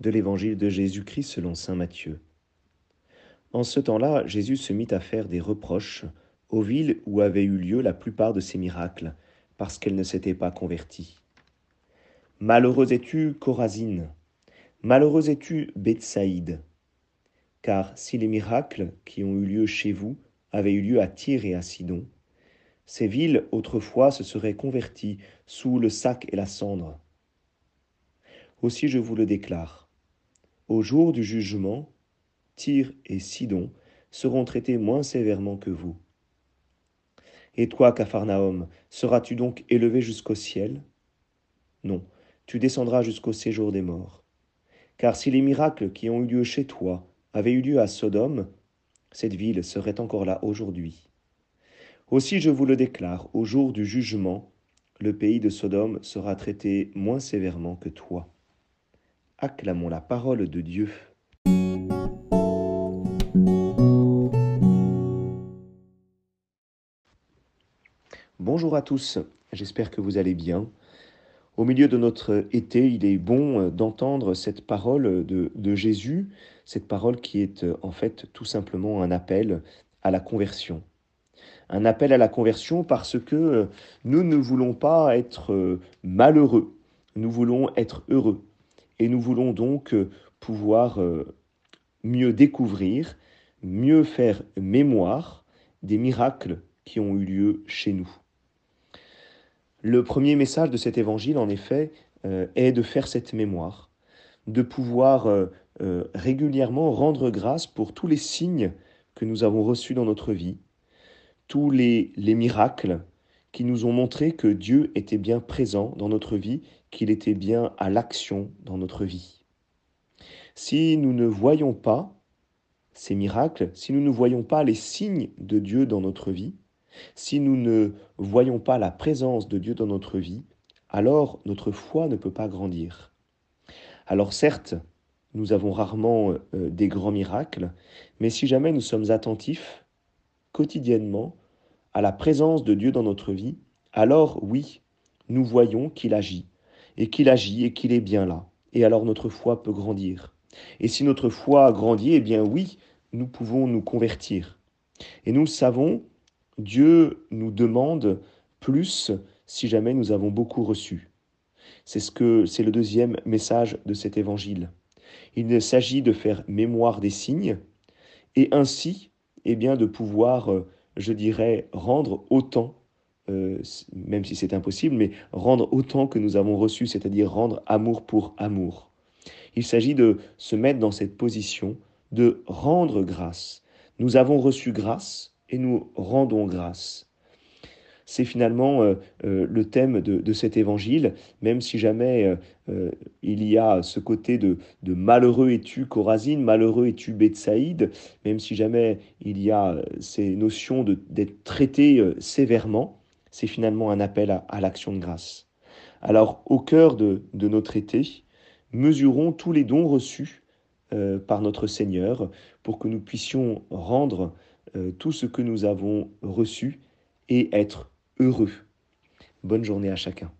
de l'évangile de Jésus-Christ selon Saint Matthieu. En ce temps-là, Jésus se mit à faire des reproches aux villes où avaient eu lieu la plupart de ses miracles, parce qu'elles ne s'étaient pas converties. Malheureux es-tu, Corazine Malheureux es-tu, Bethsaïde? Car si les miracles qui ont eu lieu chez vous avaient eu lieu à Tyr et à Sidon, ces villes autrefois se seraient converties sous le sac et la cendre. Aussi je vous le déclare, au jour du jugement, Tyr et Sidon seront traités moins sévèrement que vous. Et toi, Capharnaüm, seras-tu donc élevé jusqu'au ciel? Non, tu descendras jusqu'au séjour des morts. Car si les miracles qui ont eu lieu chez toi avaient eu lieu à Sodome, cette ville serait encore là aujourd'hui. Aussi je vous le déclare, au jour du jugement, le pays de Sodome sera traité moins sévèrement que toi. Acclamons la parole de Dieu. Bonjour à tous, j'espère que vous allez bien. Au milieu de notre été, il est bon d'entendre cette parole de, Jésus, cette parole qui est en fait tout simplement un appel à la conversion. Un appel à la conversion parce que nous ne voulons pas être malheureux, nous voulons être heureux et nous voulons donc euh, pouvoir euh, mieux découvrir, mieux faire mémoire des miracles qui ont eu lieu chez nous. Le premier message de cet évangile, en effet, euh, est de faire cette mémoire, de pouvoir régulièrement rendre grâce pour tous les signes que nous avons reçus dans notre vie, tous les, les miracles qui nous ont montré que Dieu était bien présent dans notre vie, qu'il était bien à l'action dans notre vie. Si nous ne voyons pas ces miracles, si nous ne voyons pas les signes de Dieu dans notre vie, si nous ne voyons pas la présence de Dieu dans notre vie, alors notre foi ne peut pas grandir. Alors certes, nous avons rarement euh, des grands miracles, mais si jamais nous sommes attentifs quotidiennement à la présence de Dieu dans notre vie, alors oui, nous voyons qu'il agit, et qu'il agit, et qu'il est bien là. Et alors notre foi peut grandir. Et si notre foi grandit, eh bien oui, nous pouvons nous convertir. Et nous savons, Dieu nous demande plus si jamais nous avons beaucoup reçu. C'est ce que c'est le deuxième message de cet évangile. Il s'agit de faire mémoire des signes et ainsi, eh bien, de pouvoir euh, je dirais, rendre autant, euh, même si c'est impossible, mais rendre autant que nous avons reçu, c'est-à-dire rendre amour pour amour. Il s'agit de se mettre dans cette position de rendre grâce. Nous avons reçu grâce et nous rendons grâce c'est finalement euh, euh, le thème de, cet évangile, même si jamais euh, il y a ce côté de, malheureux es-tu Corazine, malheureux es-tu Bethsaïde, même si jamais il y a ces notions d'être traité sévèrement, c'est finalement un appel à, l'action de grâce. Alors, au cœur de, de notre été, mesurons tous les dons reçus par notre Seigneur pour que nous puissions rendre tout ce que nous avons reçu et être heureux. Bonne journée à chacun.